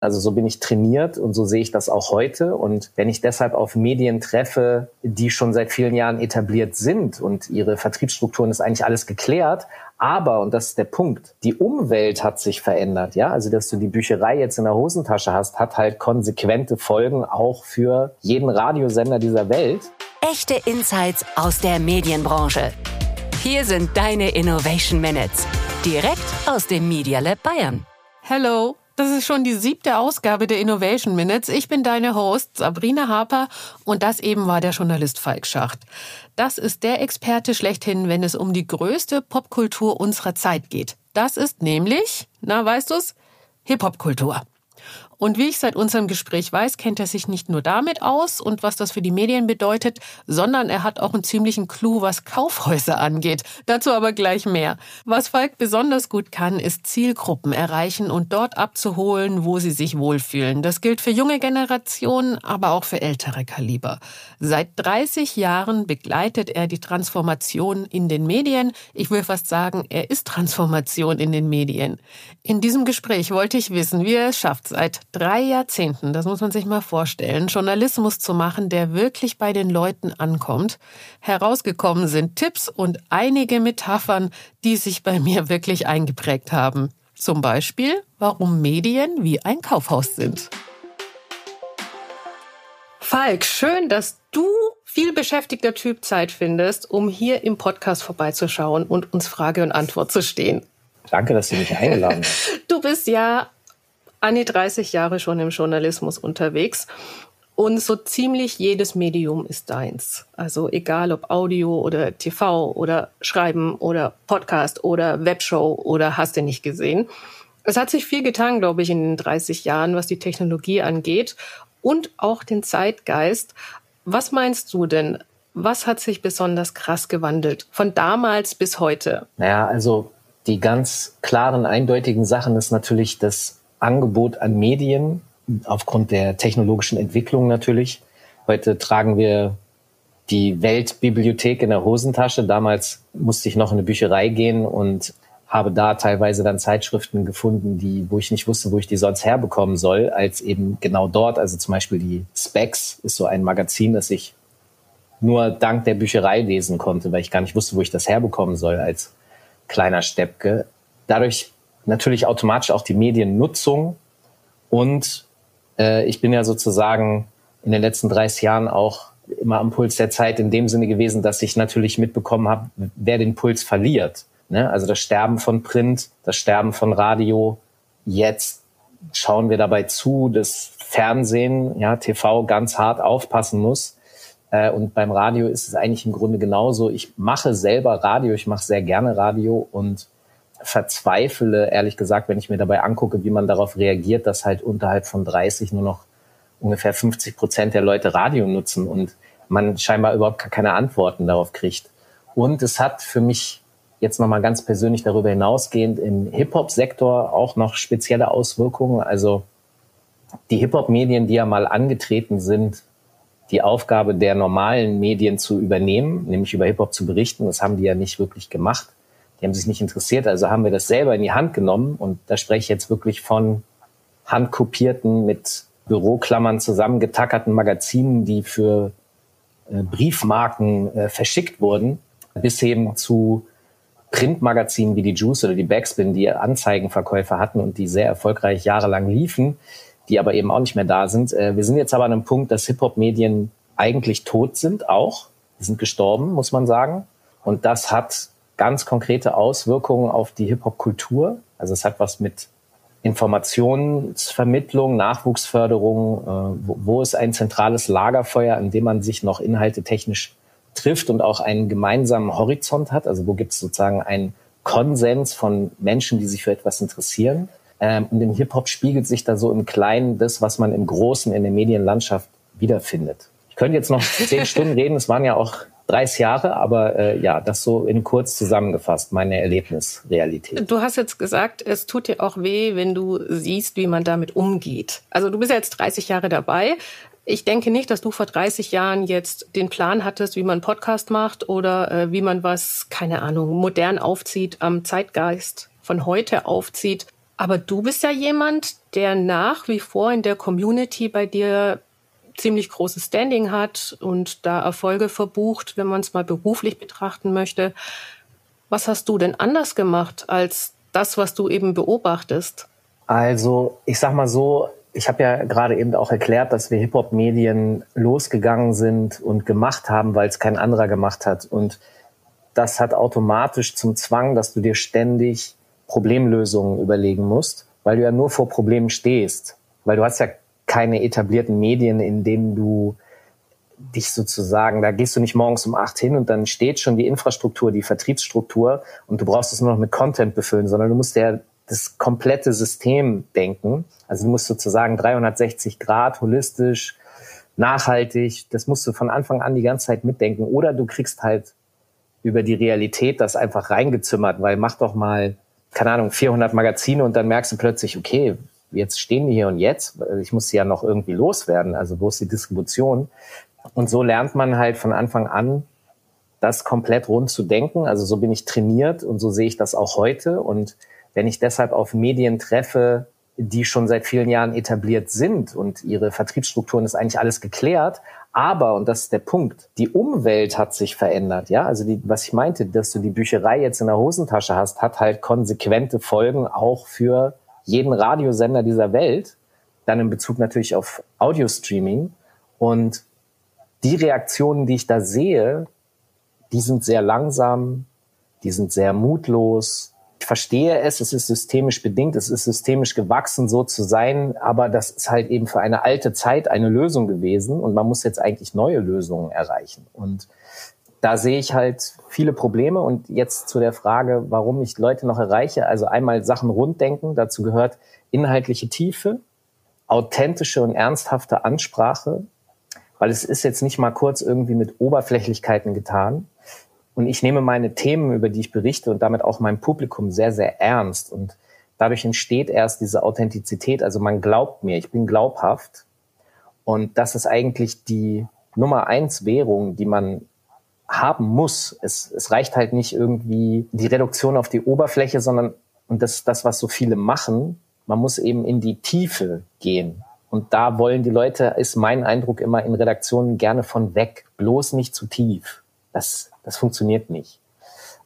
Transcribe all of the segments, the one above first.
Also so bin ich trainiert und so sehe ich das auch heute. Und wenn ich deshalb auf Medien treffe, die schon seit vielen Jahren etabliert sind und ihre Vertriebsstrukturen ist eigentlich alles geklärt, aber, und das ist der Punkt, die Umwelt hat sich verändert, ja. Also, dass du die Bücherei jetzt in der Hosentasche hast, hat halt konsequente Folgen auch für jeden Radiosender dieser Welt. Echte Insights aus der Medienbranche. Hier sind deine Innovation Minutes. Direkt aus dem Media Lab Bayern. Hello. Das ist schon die siebte Ausgabe der Innovation Minutes. Ich bin deine Host Sabrina Harper und das eben war der Journalist Falk Schacht. Das ist der Experte schlechthin, wenn es um die größte Popkultur unserer Zeit geht. Das ist nämlich, na weißt du's, Hip-Hop-Kultur. Und wie ich seit unserem Gespräch weiß, kennt er sich nicht nur damit aus und was das für die Medien bedeutet, sondern er hat auch einen ziemlichen Clou, was Kaufhäuser angeht. Dazu aber gleich mehr. Was Falk besonders gut kann, ist Zielgruppen erreichen und dort abzuholen, wo sie sich wohlfühlen. Das gilt für junge Generationen, aber auch für ältere Kaliber. Seit 30 Jahren begleitet er die Transformation in den Medien. Ich will fast sagen, er ist Transformation in den Medien. In diesem Gespräch wollte ich wissen, wie er es schafft, seit drei Jahrzehnten, das muss man sich mal vorstellen, Journalismus zu machen, der wirklich bei den Leuten ankommt. Herausgekommen sind Tipps und einige Metaphern, die sich bei mir wirklich eingeprägt haben. Zum Beispiel, warum Medien wie ein Kaufhaus sind. Falk, schön, dass du viel beschäftigter Typ Zeit findest, um hier im Podcast vorbeizuschauen und uns Frage und Antwort zu stehen. Danke, dass Sie mich eingeladen haben. Du bist ja an die 30 Jahre schon im Journalismus unterwegs. Und so ziemlich jedes Medium ist deins. Also egal ob Audio oder TV oder Schreiben oder Podcast oder Webshow oder hast du nicht gesehen. Es hat sich viel getan, glaube ich, in den 30 Jahren, was die Technologie angeht und auch den Zeitgeist. Was meinst du denn? Was hat sich besonders krass gewandelt von damals bis heute? Naja, also die ganz klaren, eindeutigen Sachen ist natürlich das Angebot an Medien aufgrund der technologischen Entwicklung natürlich. Heute tragen wir die Weltbibliothek in der Hosentasche. Damals musste ich noch in eine Bücherei gehen und habe da teilweise dann Zeitschriften gefunden, die, wo ich nicht wusste, wo ich die sonst herbekommen soll, als eben genau dort. Also zum Beispiel die Specs ist so ein Magazin, das ich nur dank der Bücherei lesen konnte, weil ich gar nicht wusste, wo ich das herbekommen soll als kleiner Steppke. Dadurch natürlich automatisch auch die Mediennutzung und äh, ich bin ja sozusagen in den letzten 30 Jahren auch immer am Puls der Zeit in dem Sinne gewesen, dass ich natürlich mitbekommen habe, wer den Puls verliert. Ne? Also das Sterben von Print, das Sterben von Radio. Jetzt schauen wir dabei zu, dass Fernsehen, ja, TV ganz hart aufpassen muss. Äh, und beim Radio ist es eigentlich im Grunde genauso. Ich mache selber Radio, ich mache sehr gerne Radio und verzweifle, ehrlich gesagt, wenn ich mir dabei angucke, wie man darauf reagiert, dass halt unterhalb von 30 nur noch ungefähr 50 Prozent der Leute Radio nutzen und man scheinbar überhaupt keine Antworten darauf kriegt. Und es hat für mich jetzt nochmal ganz persönlich darüber hinausgehend im Hip-Hop-Sektor auch noch spezielle Auswirkungen. Also die Hip-Hop-Medien, die ja mal angetreten sind, die Aufgabe der normalen Medien zu übernehmen, nämlich über Hip-Hop zu berichten, das haben die ja nicht wirklich gemacht die haben sich nicht interessiert, also haben wir das selber in die Hand genommen und da spreche ich jetzt wirklich von handkopierten, mit Büroklammern zusammengetackerten Magazinen, die für äh, Briefmarken äh, verschickt wurden, bis eben zu Printmagazinen wie die Juice oder die Backspin, die Anzeigenverkäufer hatten und die sehr erfolgreich jahrelang liefen, die aber eben auch nicht mehr da sind. Äh, wir sind jetzt aber an einem Punkt, dass Hip-Hop-Medien eigentlich tot sind auch. Die sind gestorben, muss man sagen. Und das hat ganz konkrete Auswirkungen auf die Hip-Hop-Kultur. Also es hat was mit Informationsvermittlung, Nachwuchsförderung, äh, wo, wo ist ein zentrales Lagerfeuer, an dem man sich noch Inhalte technisch trifft und auch einen gemeinsamen Horizont hat. Also wo gibt es sozusagen einen Konsens von Menschen, die sich für etwas interessieren. Ähm, und im Hip-Hop spiegelt sich da so im Kleinen das, was man im Großen in der Medienlandschaft wiederfindet. Ich könnte jetzt noch zehn Stunden reden. Es waren ja auch 30 Jahre, aber äh, ja, das so in kurz zusammengefasst, meine Erlebnisrealität. Du hast jetzt gesagt, es tut dir auch weh, wenn du siehst, wie man damit umgeht. Also du bist ja jetzt 30 Jahre dabei. Ich denke nicht, dass du vor 30 Jahren jetzt den Plan hattest, wie man Podcast macht oder äh, wie man was, keine Ahnung, modern aufzieht, am Zeitgeist von heute aufzieht. Aber du bist ja jemand, der nach wie vor in der Community bei dir ziemlich großes Standing hat und da Erfolge verbucht, wenn man es mal beruflich betrachten möchte. Was hast du denn anders gemacht als das, was du eben beobachtest? Also, ich sag mal so, ich habe ja gerade eben auch erklärt, dass wir Hip-Hop-Medien losgegangen sind und gemacht haben, weil es kein anderer gemacht hat. Und das hat automatisch zum Zwang, dass du dir ständig Problemlösungen überlegen musst, weil du ja nur vor Problemen stehst. Weil du hast ja keine etablierten Medien, in denen du dich sozusagen, da gehst du nicht morgens um acht hin und dann steht schon die Infrastruktur, die Vertriebsstruktur und du brauchst es nur noch mit Content befüllen, sondern du musst ja das komplette System denken. Also du musst sozusagen 360 Grad holistisch, nachhaltig, das musst du von Anfang an die ganze Zeit mitdenken. Oder du kriegst halt über die Realität das einfach reingezimmert, weil mach doch mal, keine Ahnung, 400 Magazine und dann merkst du plötzlich, okay, jetzt stehen die hier und jetzt, ich muss sie ja noch irgendwie loswerden, also wo ist die Distribution? Und so lernt man halt von Anfang an, das komplett rund zu denken. Also so bin ich trainiert und so sehe ich das auch heute. Und wenn ich deshalb auf Medien treffe, die schon seit vielen Jahren etabliert sind und ihre Vertriebsstrukturen ist eigentlich alles geklärt. Aber, und das ist der Punkt, die Umwelt hat sich verändert. Ja, also die, was ich meinte, dass du die Bücherei jetzt in der Hosentasche hast, hat halt konsequente Folgen auch für jeden Radiosender dieser Welt. Dann in Bezug natürlich auf Audio-Streaming. Und die Reaktionen, die ich da sehe, die sind sehr langsam, die sind sehr mutlos, ich verstehe es, es ist systemisch bedingt, es ist systemisch gewachsen, so zu sein, aber das ist halt eben für eine alte Zeit eine Lösung gewesen und man muss jetzt eigentlich neue Lösungen erreichen. Und da sehe ich halt viele Probleme und jetzt zu der Frage, warum ich Leute noch erreiche. Also einmal Sachen runddenken, dazu gehört inhaltliche Tiefe, authentische und ernsthafte Ansprache, weil es ist jetzt nicht mal kurz irgendwie mit Oberflächlichkeiten getan, und ich nehme meine Themen, über die ich berichte und damit auch mein Publikum sehr, sehr ernst. Und dadurch entsteht erst diese Authentizität. Also man glaubt mir, ich bin glaubhaft. Und das ist eigentlich die Nummer eins Währung, die man haben muss. Es, es reicht halt nicht irgendwie die Reduktion auf die Oberfläche, sondern, und das das, was so viele machen, man muss eben in die Tiefe gehen. Und da wollen die Leute, ist mein Eindruck immer in Redaktionen gerne von weg, bloß nicht zu tief. Das das funktioniert nicht.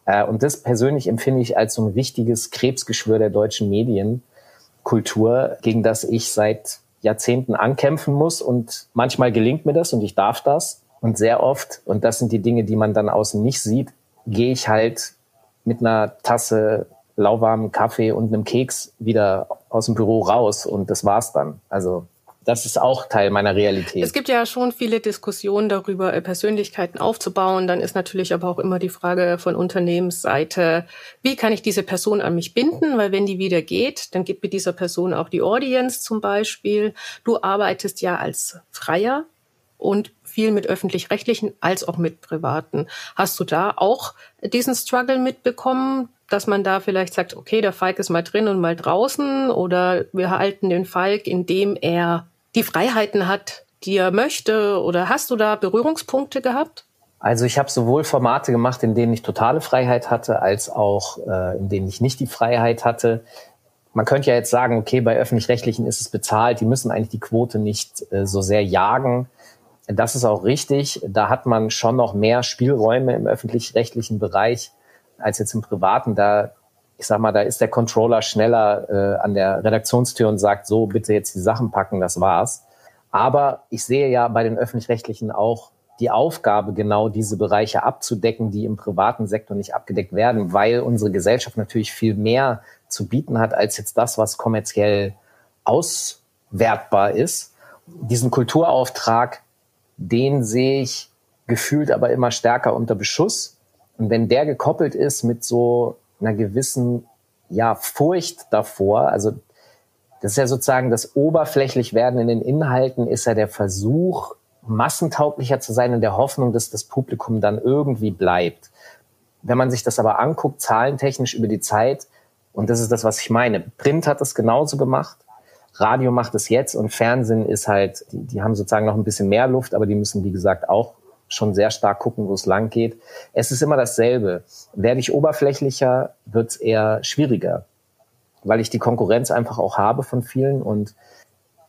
Äh, und das persönlich empfinde ich als so ein wichtiges Krebsgeschwür der deutschen Medienkultur, gegen das ich seit Jahrzehnten ankämpfen muss. Und manchmal gelingt mir das und ich darf das. Und sehr oft, und das sind die Dinge, die man dann außen nicht sieht, gehe ich halt mit einer Tasse lauwarmen Kaffee und einem Keks wieder aus dem Büro raus und das war's dann. Also das ist auch Teil meiner Realität. Es gibt ja schon viele Diskussionen darüber, äh, Persönlichkeiten aufzubauen. Dann ist natürlich aber auch immer die Frage von Unternehmensseite, wie kann ich diese Person an mich binden? Weil wenn die wieder geht, dann gibt mir dieser Person auch die Audience zum Beispiel. Du arbeitest ja als Freier und viel mit öffentlich-rechtlichen als auch mit privaten. Hast du da auch diesen Struggle mitbekommen, dass man da vielleicht sagt, okay, der Falk ist mal drin und mal draußen oder wir halten den Falk, indem er die Freiheiten hat, die er möchte? Oder hast du da Berührungspunkte gehabt? Also ich habe sowohl Formate gemacht, in denen ich totale Freiheit hatte, als auch äh, in denen ich nicht die Freiheit hatte. Man könnte ja jetzt sagen, okay, bei öffentlich-rechtlichen ist es bezahlt, die müssen eigentlich die Quote nicht äh, so sehr jagen. Das ist auch richtig. Da hat man schon noch mehr Spielräume im öffentlich-rechtlichen Bereich als jetzt im privaten. Da ich sag mal, da ist der Controller schneller äh, an der Redaktionstür und sagt, so, bitte jetzt die Sachen packen, das war's. Aber ich sehe ja bei den öffentlich-rechtlichen auch die Aufgabe, genau diese Bereiche abzudecken, die im privaten Sektor nicht abgedeckt werden, weil unsere Gesellschaft natürlich viel mehr zu bieten hat als jetzt das, was kommerziell auswertbar ist. Diesen Kulturauftrag, den sehe ich gefühlt aber immer stärker unter Beschuss. Und wenn der gekoppelt ist mit so einer gewissen ja, Furcht davor. Also das ist ja sozusagen das oberflächlich werden in den Inhalten, ist ja der Versuch, massentauglicher zu sein in der Hoffnung, dass das Publikum dann irgendwie bleibt. Wenn man sich das aber anguckt, zahlentechnisch über die Zeit, und das ist das, was ich meine, Print hat das genauso gemacht, Radio macht es jetzt und Fernsehen ist halt, die, die haben sozusagen noch ein bisschen mehr Luft, aber die müssen, wie gesagt, auch schon sehr stark gucken, wo es lang geht. Es ist immer dasselbe. Werde ich oberflächlicher, wird es eher schwieriger. weil ich die Konkurrenz einfach auch habe von vielen. Und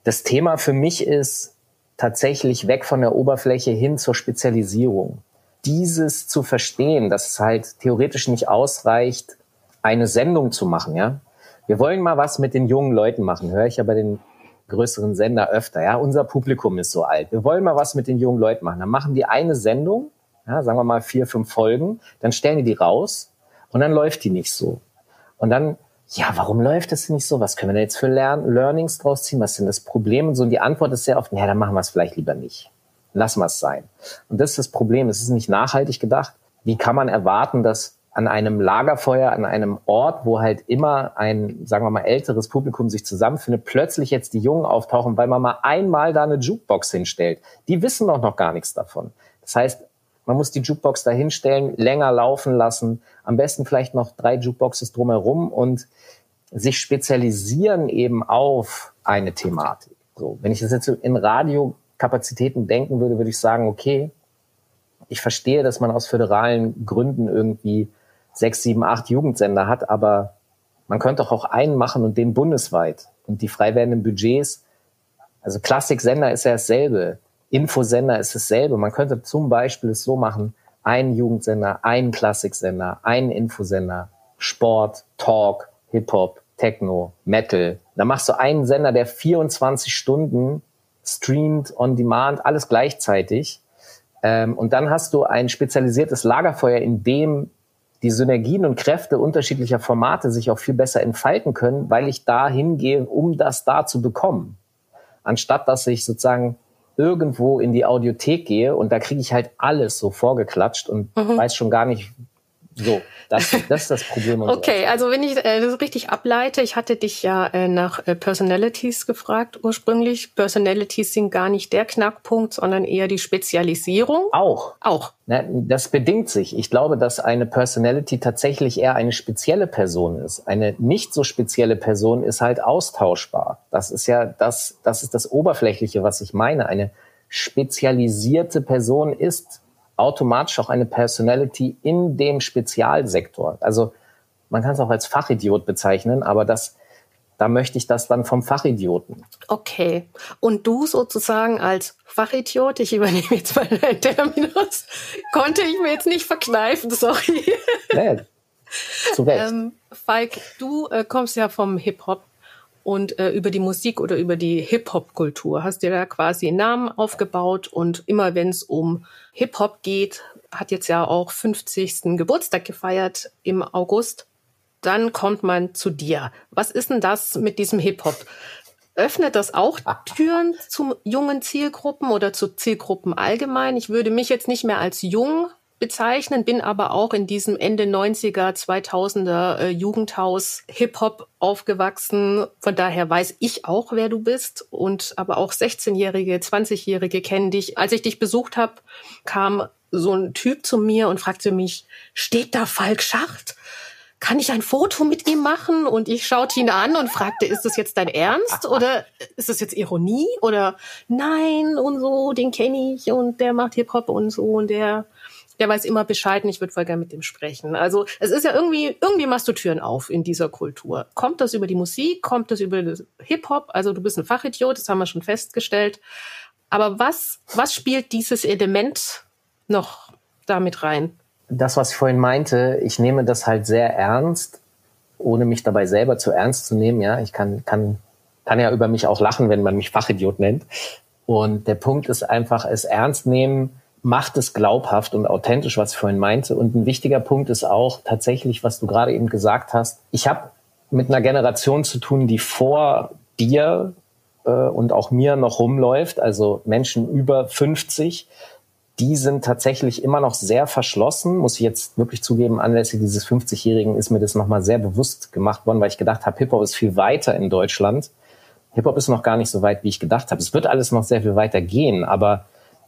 das Thema für mich ist tatsächlich weg von der Oberfläche hin zur Spezialisierung. Dieses zu verstehen, dass es halt theoretisch nicht ausreicht, eine Sendung zu machen, ja. Wir wollen mal was mit den jungen Leuten machen, höre ich ja bei den größeren Sender öfter, ja. Unser Publikum ist so alt. Wir wollen mal was mit den jungen Leuten machen. Dann machen die eine Sendung, ja, sagen wir mal vier, fünf Folgen, dann stellen die die raus und dann läuft die nicht so. Und dann ja, warum läuft das nicht so? Was können wir denn jetzt für Lern Learnings draus ziehen? Was sind das Problem? Und so, und die Antwort ist sehr oft, ja, dann machen wir es vielleicht lieber nicht. Lassen wir es sein. Und das ist das Problem. Es ist nicht nachhaltig gedacht. Wie kann man erwarten, dass an einem Lagerfeuer, an einem Ort, wo halt immer ein, sagen wir mal, älteres Publikum sich zusammenfindet, plötzlich jetzt die Jungen auftauchen, weil man mal einmal da eine Jukebox hinstellt. Die wissen doch noch gar nichts davon. Das heißt, man muss die Jukebox da hinstellen, länger laufen lassen, am besten vielleicht noch drei Jukeboxes drumherum und sich spezialisieren eben auf eine Thematik. So, wenn ich das jetzt in Radiokapazitäten denken würde, würde ich sagen, okay, ich verstehe, dass man aus föderalen Gründen irgendwie sechs, sieben, acht Jugendsender hat, aber man könnte auch einen machen und den bundesweit. Und die frei werdenden Budgets, also Klassiksender ist ja dasselbe, Infosender ist dasselbe. Man könnte zum Beispiel es so machen, einen Jugendsender, einen Klassiksender, einen Infosender, Sport, Talk, Hip-Hop, Techno, Metal. Da machst du einen Sender, der 24 Stunden streamt, on demand, alles gleichzeitig. Ähm, und dann hast du ein spezialisiertes Lagerfeuer, in dem die Synergien und Kräfte unterschiedlicher Formate sich auch viel besser entfalten können, weil ich da hingehe, um das da zu bekommen. Anstatt dass ich sozusagen irgendwo in die Audiothek gehe und da kriege ich halt alles so vorgeklatscht und mhm. weiß schon gar nicht, so, das, das ist das Problem. okay, also wenn ich äh, das richtig ableite, ich hatte dich ja äh, nach äh, Personalities gefragt ursprünglich. Personalities sind gar nicht der Knackpunkt, sondern eher die Spezialisierung. Auch. Auch. Na, das bedingt sich. Ich glaube, dass eine Personality tatsächlich eher eine spezielle Person ist. Eine nicht so spezielle Person ist halt austauschbar. Das ist ja das, das ist das Oberflächliche, was ich meine. Eine spezialisierte Person ist automatisch auch eine Personality in dem Spezialsektor. Also man kann es auch als Fachidiot bezeichnen, aber das, da möchte ich das dann vom Fachidioten. Okay. Und du sozusagen als Fachidiot, ich übernehme jetzt mal deinen Terminus, konnte ich mir jetzt nicht verkneifen, sorry. Nee, zu Recht. Ähm, Falk, du äh, kommst ja vom Hip-Hop und äh, über die Musik oder über die Hip-Hop-Kultur hast dir da quasi einen Namen aufgebaut und immer wenn es um Hip-Hop geht, hat jetzt ja auch 50. Geburtstag gefeiert im August, dann kommt man zu dir. Was ist denn das mit diesem Hip-Hop? Öffnet das auch Türen zu jungen Zielgruppen oder zu Zielgruppen allgemein? Ich würde mich jetzt nicht mehr als jung bezeichnen, bin aber auch in diesem Ende 90er, 2000er äh, Jugendhaus Hip-Hop aufgewachsen. Von daher weiß ich auch, wer du bist und aber auch 16-Jährige, 20-Jährige kennen dich. Als ich dich besucht habe, kam so ein Typ zu mir und fragte mich, steht da Falk Schacht? kann ich ein Foto mit ihm machen? Und ich schaute ihn an und fragte, ist das jetzt dein Ernst oder ist das jetzt Ironie oder nein und so, den kenne ich und der macht Hip-Hop und so und der der weiß immer Bescheid und ich würde voll gerne mit dem sprechen. Also es ist ja irgendwie, irgendwie machst du Türen auf in dieser Kultur. Kommt das über die Musik? Kommt das über Hip-Hop? Also du bist ein Fachidiot, das haben wir schon festgestellt. Aber was, was spielt dieses Element noch damit rein? Das, was ich vorhin meinte, ich nehme das halt sehr ernst, ohne mich dabei selber zu ernst zu nehmen. Ja, ich kann, kann, kann ja über mich auch lachen, wenn man mich Fachidiot nennt. Und der Punkt ist einfach, es ernst nehmen, macht es glaubhaft und authentisch, was ich vorhin meinte. Und ein wichtiger Punkt ist auch tatsächlich, was du gerade eben gesagt hast. Ich habe mit einer Generation zu tun, die vor dir äh, und auch mir noch rumläuft, also Menschen über 50, die sind tatsächlich immer noch sehr verschlossen, muss ich jetzt wirklich zugeben, anlässlich dieses 50-Jährigen ist mir das nochmal sehr bewusst gemacht worden, weil ich gedacht habe, Hip-Hop ist viel weiter in Deutschland. Hip-Hop ist noch gar nicht so weit, wie ich gedacht habe. Es wird alles noch sehr viel weiter gehen, aber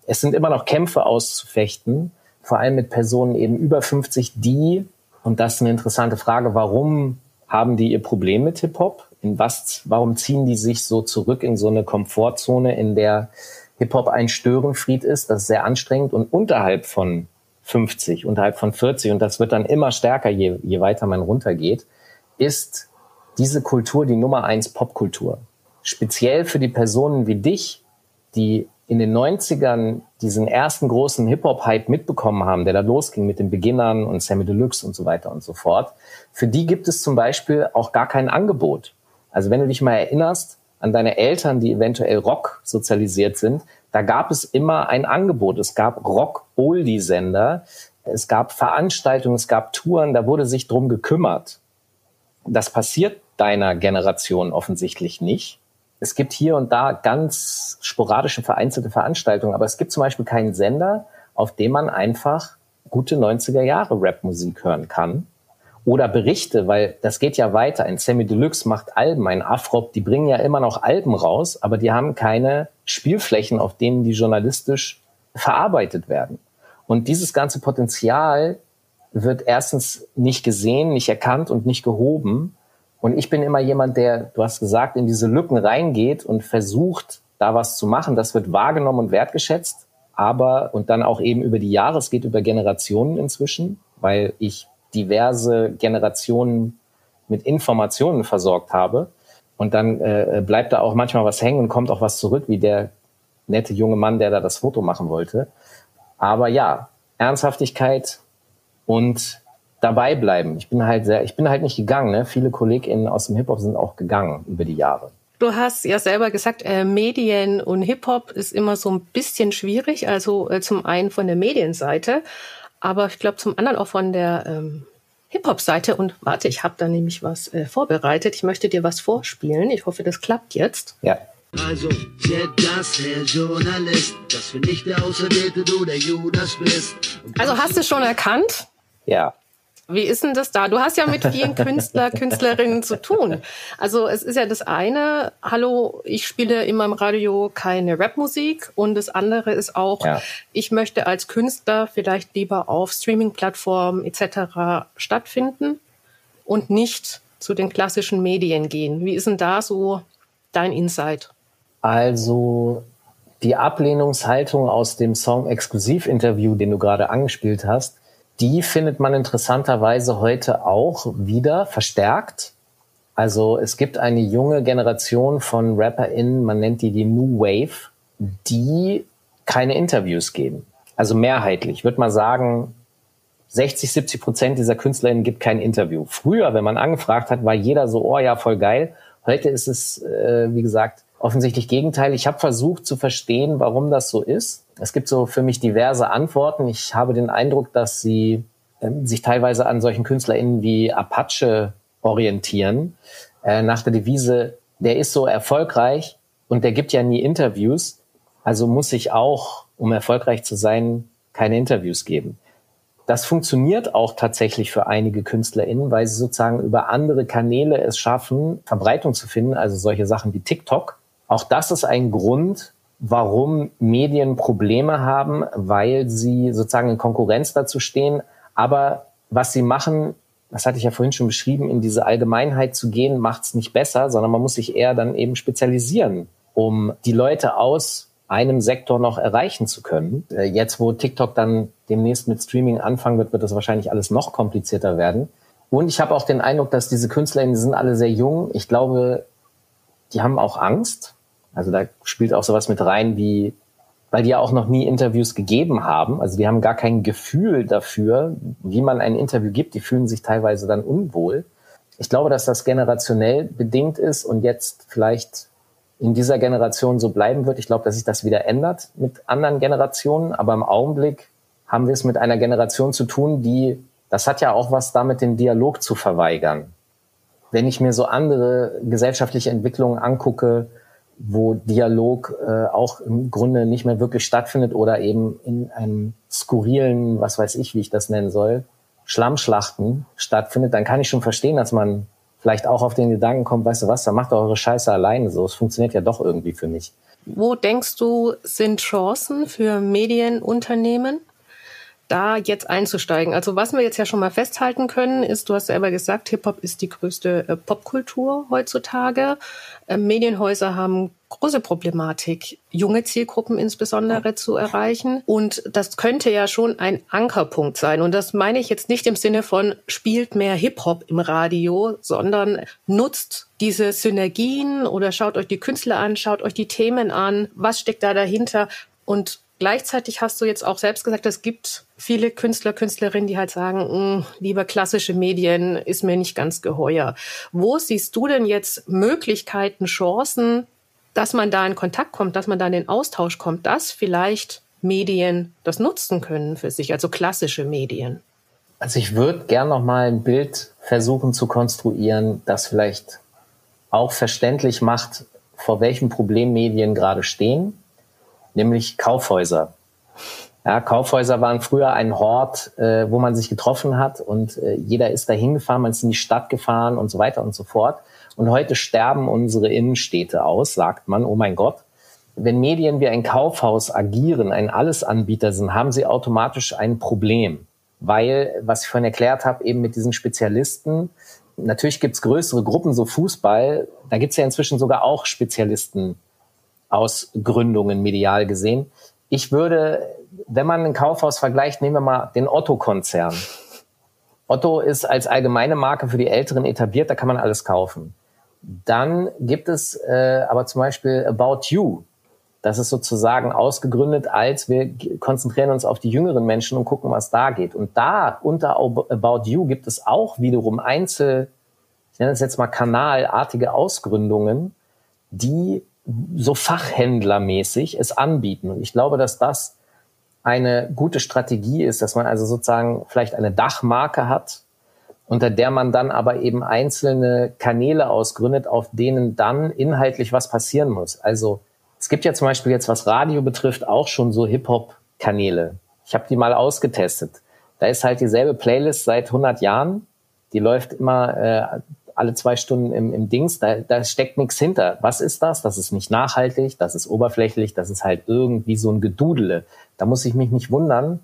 es sind immer noch Kämpfe auszufechten, vor allem mit Personen eben über 50, die, und das ist eine interessante Frage, warum haben die ihr Problem mit Hip-Hop? In was, warum ziehen die sich so zurück in so eine Komfortzone, in der Hip-Hop ein Störenfried ist? Das ist sehr anstrengend und unterhalb von 50, unterhalb von 40, und das wird dann immer stärker, je, je weiter man runtergeht, ist diese Kultur die Nummer eins Popkultur. Speziell für die Personen wie dich, die in den 90ern diesen ersten großen Hip-Hop-Hype mitbekommen haben, der da losging mit den Beginnern und Sammy Deluxe und so weiter und so fort, für die gibt es zum Beispiel auch gar kein Angebot. Also wenn du dich mal erinnerst an deine Eltern, die eventuell Rock sozialisiert sind, da gab es immer ein Angebot. Es gab Rock-Oldie-Sender, es gab Veranstaltungen, es gab Touren, da wurde sich drum gekümmert. Das passiert deiner Generation offensichtlich nicht. Es gibt hier und da ganz sporadische vereinzelte Veranstaltungen, aber es gibt zum Beispiel keinen Sender, auf dem man einfach gute 90er Jahre Rapmusik hören kann. Oder Berichte, weil das geht ja weiter. Ein Sammy Deluxe macht Alben, ein Afrop, die bringen ja immer noch Alben raus, aber die haben keine Spielflächen, auf denen die journalistisch verarbeitet werden. Und dieses ganze Potenzial wird erstens nicht gesehen, nicht erkannt und nicht gehoben. Und ich bin immer jemand, der, du hast gesagt, in diese Lücken reingeht und versucht, da was zu machen. Das wird wahrgenommen und wertgeschätzt. Aber, und dann auch eben über die Jahre, es geht über Generationen inzwischen, weil ich diverse Generationen mit Informationen versorgt habe. Und dann äh, bleibt da auch manchmal was hängen und kommt auch was zurück, wie der nette junge Mann, der da das Foto machen wollte. Aber ja, Ernsthaftigkeit und dabei bleiben. Ich bin halt sehr, ich bin halt nicht gegangen. Ne? Viele KollegInnen aus dem Hip-Hop sind auch gegangen über die Jahre. Du hast ja selber gesagt, äh, Medien und Hip-Hop ist immer so ein bisschen schwierig. Also äh, zum einen von der Medienseite, aber ich glaube zum anderen auch von der ähm, Hip-Hop-Seite. Und warte, ich habe da nämlich was äh, vorbereitet. Ich möchte dir was vorspielen. Ich hoffe, das klappt jetzt. Ja. Also, das, Herr Journalist, dass du nicht der Auserwählte, du der Judas bist. Also hast du schon erkannt? Ja. Wie ist denn das da? Du hast ja mit vielen Künstler, Künstlerinnen zu tun. Also es ist ja das eine, hallo, ich spiele in meinem Radio keine Rapmusik und das andere ist auch, ja. ich möchte als Künstler vielleicht lieber auf Streaming-Plattformen etc. stattfinden und nicht zu den klassischen Medien gehen. Wie ist denn da so dein Insight? Also die Ablehnungshaltung aus dem Song Exklusiv-Interview, den du gerade angespielt hast, die findet man interessanterweise heute auch wieder verstärkt. Also es gibt eine junge Generation von RapperInnen, man nennt die die New Wave, die keine Interviews geben. Also mehrheitlich. Ich würde mal sagen, 60, 70 Prozent dieser KünstlerInnen gibt kein Interview. Früher, wenn man angefragt hat, war jeder so, oh ja, voll geil. Heute ist es, äh, wie gesagt, offensichtlich Gegenteil. Ich habe versucht zu verstehen, warum das so ist. Es gibt so für mich diverse Antworten. Ich habe den Eindruck, dass sie äh, sich teilweise an solchen KünstlerInnen wie Apache orientieren, äh, nach der Devise, der ist so erfolgreich und der gibt ja nie Interviews, also muss ich auch, um erfolgreich zu sein, keine Interviews geben. Das funktioniert auch tatsächlich für einige KünstlerInnen, weil sie sozusagen über andere Kanäle es schaffen, Verbreitung zu finden, also solche Sachen wie TikTok, auch das ist ein Grund, warum Medien Probleme haben, weil sie sozusagen in Konkurrenz dazu stehen. Aber was sie machen, das hatte ich ja vorhin schon beschrieben, in diese Allgemeinheit zu gehen, macht es nicht besser, sondern man muss sich eher dann eben spezialisieren, um die Leute aus einem Sektor noch erreichen zu können. Äh, jetzt, wo TikTok dann demnächst mit Streaming anfangen wird, wird das wahrscheinlich alles noch komplizierter werden. Und ich habe auch den Eindruck, dass diese Künstler, die sind alle sehr jung. Ich glaube, die haben auch Angst, also da spielt auch sowas mit rein wie, weil die ja auch noch nie Interviews gegeben haben. Also die haben gar kein Gefühl dafür, wie man ein Interview gibt. Die fühlen sich teilweise dann unwohl. Ich glaube, dass das generationell bedingt ist und jetzt vielleicht in dieser Generation so bleiben wird. Ich glaube, dass sich das wieder ändert mit anderen Generationen. Aber im Augenblick haben wir es mit einer Generation zu tun, die, das hat ja auch was damit, den Dialog zu verweigern. Wenn ich mir so andere gesellschaftliche Entwicklungen angucke, wo Dialog äh, auch im Grunde nicht mehr wirklich stattfindet oder eben in einem skurrilen, was weiß ich, wie ich das nennen soll, Schlammschlachten stattfindet, dann kann ich schon verstehen, dass man vielleicht auch auf den Gedanken kommt, weißt du was, dann macht doch eure Scheiße alleine so. Es funktioniert ja doch irgendwie für mich. Wo denkst du, sind Chancen für Medienunternehmen? Da jetzt einzusteigen. Also was wir jetzt ja schon mal festhalten können, ist, du hast selber gesagt, Hip-Hop ist die größte äh, Popkultur heutzutage. Äh, Medienhäuser haben große Problematik, junge Zielgruppen insbesondere zu erreichen. Und das könnte ja schon ein Ankerpunkt sein. Und das meine ich jetzt nicht im Sinne von spielt mehr Hip-Hop im Radio, sondern nutzt diese Synergien oder schaut euch die Künstler an, schaut euch die Themen an, was steckt da dahinter und Gleichzeitig hast du jetzt auch selbst gesagt, es gibt viele Künstler, Künstlerinnen, die halt sagen, hm, lieber klassische Medien ist mir nicht ganz geheuer. Wo siehst du denn jetzt Möglichkeiten, Chancen, dass man da in Kontakt kommt, dass man da in den Austausch kommt, dass vielleicht Medien das nutzen können für sich, also klassische Medien? Also ich würde gern noch mal ein Bild versuchen zu konstruieren, das vielleicht auch verständlich macht, vor welchem Problem Medien gerade stehen nämlich Kaufhäuser. Ja, Kaufhäuser waren früher ein Hort, äh, wo man sich getroffen hat und äh, jeder ist da hingefahren, man ist in die Stadt gefahren und so weiter und so fort. Und heute sterben unsere Innenstädte aus, sagt man, oh mein Gott. Wenn Medien wie ein Kaufhaus agieren, ein Allesanbieter sind, haben sie automatisch ein Problem. Weil, was ich vorhin erklärt habe, eben mit diesen Spezialisten, natürlich gibt's größere Gruppen, so Fußball, da gibt's ja inzwischen sogar auch Spezialisten Ausgründungen medial gesehen. Ich würde, wenn man ein Kaufhaus vergleicht, nehmen wir mal den Otto-Konzern. Otto ist als allgemeine Marke für die Älteren etabliert, da kann man alles kaufen. Dann gibt es äh, aber zum Beispiel About You. Das ist sozusagen ausgegründet als wir konzentrieren uns auf die jüngeren Menschen und gucken, was da geht. Und da unter About You gibt es auch wiederum Einzel, ich nenne es jetzt mal kanalartige Ausgründungen, die so Fachhändlermäßig es anbieten. Und ich glaube, dass das eine gute Strategie ist, dass man also sozusagen vielleicht eine Dachmarke hat, unter der man dann aber eben einzelne Kanäle ausgründet, auf denen dann inhaltlich was passieren muss. Also es gibt ja zum Beispiel jetzt, was Radio betrifft, auch schon so Hip-Hop-Kanäle. Ich habe die mal ausgetestet. Da ist halt dieselbe Playlist seit 100 Jahren. Die läuft immer äh, alle zwei Stunden im, im Dings, da, da steckt nichts hinter. Was ist das? Das ist nicht nachhaltig, das ist oberflächlich, das ist halt irgendwie so ein Gedudele. Da muss ich mich nicht wundern,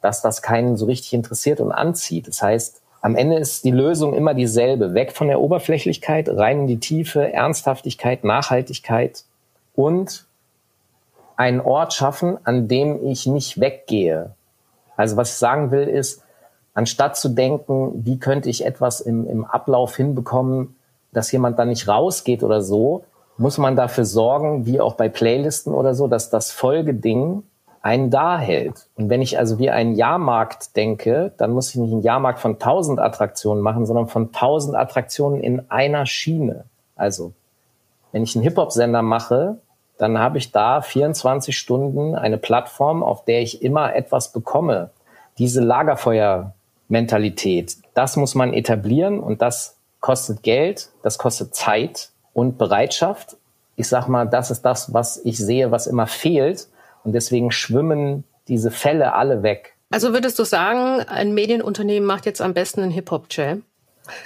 dass das keinen so richtig interessiert und anzieht. Das heißt, am Ende ist die Lösung immer dieselbe. Weg von der Oberflächlichkeit, rein in die Tiefe, Ernsthaftigkeit, Nachhaltigkeit und einen Ort schaffen, an dem ich nicht weggehe. Also was ich sagen will ist, anstatt zu denken, wie könnte ich etwas im, im Ablauf hinbekommen, dass jemand da nicht rausgeht oder so, muss man dafür sorgen, wie auch bei Playlisten oder so, dass das Folgeding einen da hält. Und wenn ich also wie einen Jahrmarkt denke, dann muss ich nicht einen Jahrmarkt von tausend Attraktionen machen, sondern von tausend Attraktionen in einer Schiene. Also, wenn ich einen Hip-Hop-Sender mache, dann habe ich da 24 Stunden eine Plattform, auf der ich immer etwas bekomme. Diese Lagerfeuer Mentalität. Das muss man etablieren und das kostet Geld, das kostet Zeit und Bereitschaft. Ich sag mal, das ist das, was ich sehe, was immer fehlt. Und deswegen schwimmen diese Fälle alle weg. Also würdest du sagen, ein Medienunternehmen macht jetzt am besten einen Hip-Hop-Jam?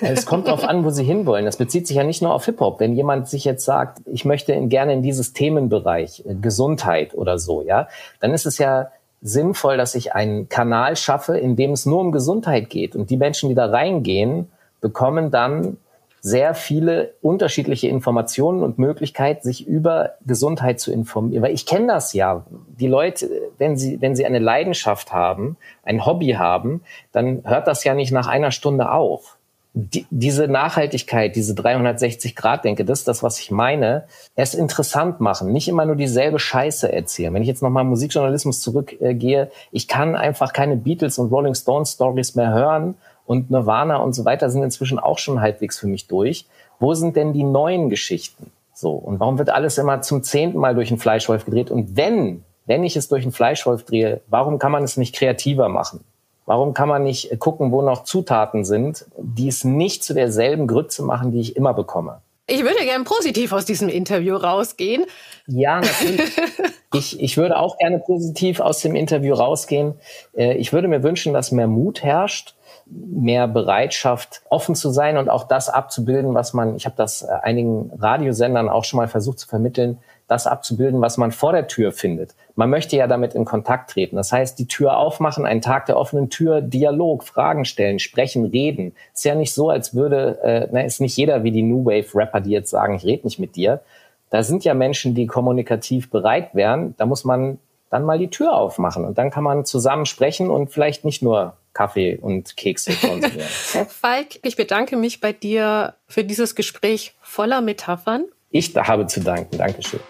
Es kommt darauf an, wo sie hinwollen. Das bezieht sich ja nicht nur auf Hip-Hop. Wenn jemand sich jetzt sagt, ich möchte gerne in dieses Themenbereich, äh, Gesundheit oder so, ja, dann ist es ja sinnvoll, dass ich einen Kanal schaffe, in dem es nur um Gesundheit geht. Und die Menschen, die da reingehen, bekommen dann sehr viele unterschiedliche Informationen und Möglichkeit, sich über Gesundheit zu informieren. Weil ich kenne das ja. Die Leute, wenn sie, wenn sie eine Leidenschaft haben, ein Hobby haben, dann hört das ja nicht nach einer Stunde auf die, diese Nachhaltigkeit, diese 360-Grad-Denke, das ist das, was ich meine, es interessant machen, nicht immer nur dieselbe Scheiße erzählen. Wenn ich jetzt nochmal Musikjournalismus zurückgehe, ich kann einfach keine Beatles und Rolling Stones Stories mehr hören und Nirvana und so weiter sind inzwischen auch schon halbwegs für mich durch. Wo sind denn die neuen Geschichten? So. Und warum wird alles immer zum zehnten Mal durch einen Fleischwolf gedreht? Und wenn, wenn ich es durch einen Fleischwolf drehe, warum kann man es nicht kreativer machen? Warum kann man nicht gucken, wo noch Zutaten sind, die es nicht zu derselben Grütze machen, die ich immer bekomme? Ich würde gerne positiv aus diesem Interview rausgehen. Ja, natürlich. ich, ich würde auch gerne positiv aus dem Interview rausgehen. Äh, ich würde mir wünschen, dass mehr Mut herrscht, mehr Bereitschaft, offen zu sein und auch das abzubilden, was man, ich habe das äh, einigen Radiosendern auch schon mal versucht zu vermitteln, das abzubilden, was man vor der Tür findet. Man möchte ja damit in Kontakt treten. Das heißt, die Tür aufmachen, einen Tag der offenen Tür, Dialog, Fragen stellen, sprechen, reden. Ist ja nicht so, als würde, äh, na, ist nicht jeder wie die New Wave Rapper, die jetzt sagen, ich rede nicht mit dir. da sind ja Menschen, die kommunikativ bereit wären. Da muss man dann mal die Tür aufmachen und dann kann man zusammen sprechen und vielleicht nicht nur Kaffee und Kekse konsumieren. Falk, ich bedanke mich bei dir für dieses Gespräch voller Metaphern. Ich habe zu danken. Dankeschön.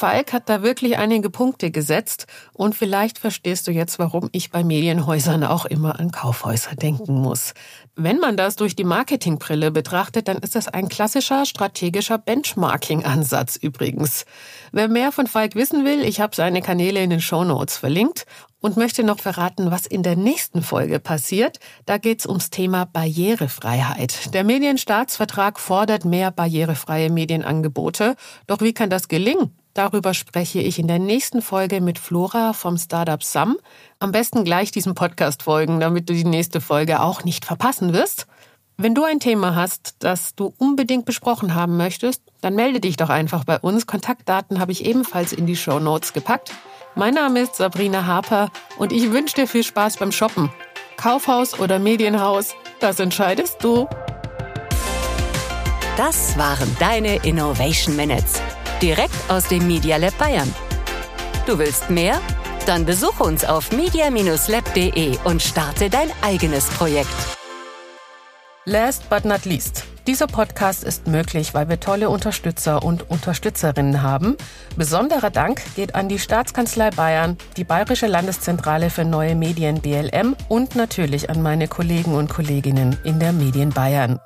Falk hat da wirklich einige Punkte gesetzt und vielleicht verstehst du jetzt, warum ich bei Medienhäusern auch immer an Kaufhäuser denken muss. Wenn man das durch die Marketingbrille betrachtet, dann ist das ein klassischer strategischer Benchmarking-Ansatz übrigens. Wer mehr von Falk wissen will, ich habe seine Kanäle in den Show Notes verlinkt und möchte noch verraten, was in der nächsten Folge passiert. Da geht's ums Thema Barrierefreiheit. Der Medienstaatsvertrag fordert mehr barrierefreie Medienangebote. Doch wie kann das gelingen? Darüber spreche ich in der nächsten Folge mit Flora vom Startup Sam. Am besten gleich diesem Podcast folgen, damit du die nächste Folge auch nicht verpassen wirst. Wenn du ein Thema hast, das du unbedingt besprochen haben möchtest, dann melde dich doch einfach bei uns. Kontaktdaten habe ich ebenfalls in die Show Notes gepackt. Mein Name ist Sabrina Harper und ich wünsche dir viel Spaß beim Shoppen. Kaufhaus oder Medienhaus, das entscheidest du. Das waren deine Innovation Minutes direkt aus dem Media Lab Bayern. Du willst mehr? Dann besuch uns auf media-lab.de und starte dein eigenes Projekt. Last but not least. Dieser Podcast ist möglich, weil wir tolle Unterstützer und Unterstützerinnen haben. Besonderer Dank geht an die Staatskanzlei Bayern, die Bayerische Landeszentrale für neue Medien BLM und natürlich an meine Kollegen und Kolleginnen in der Medien Bayern.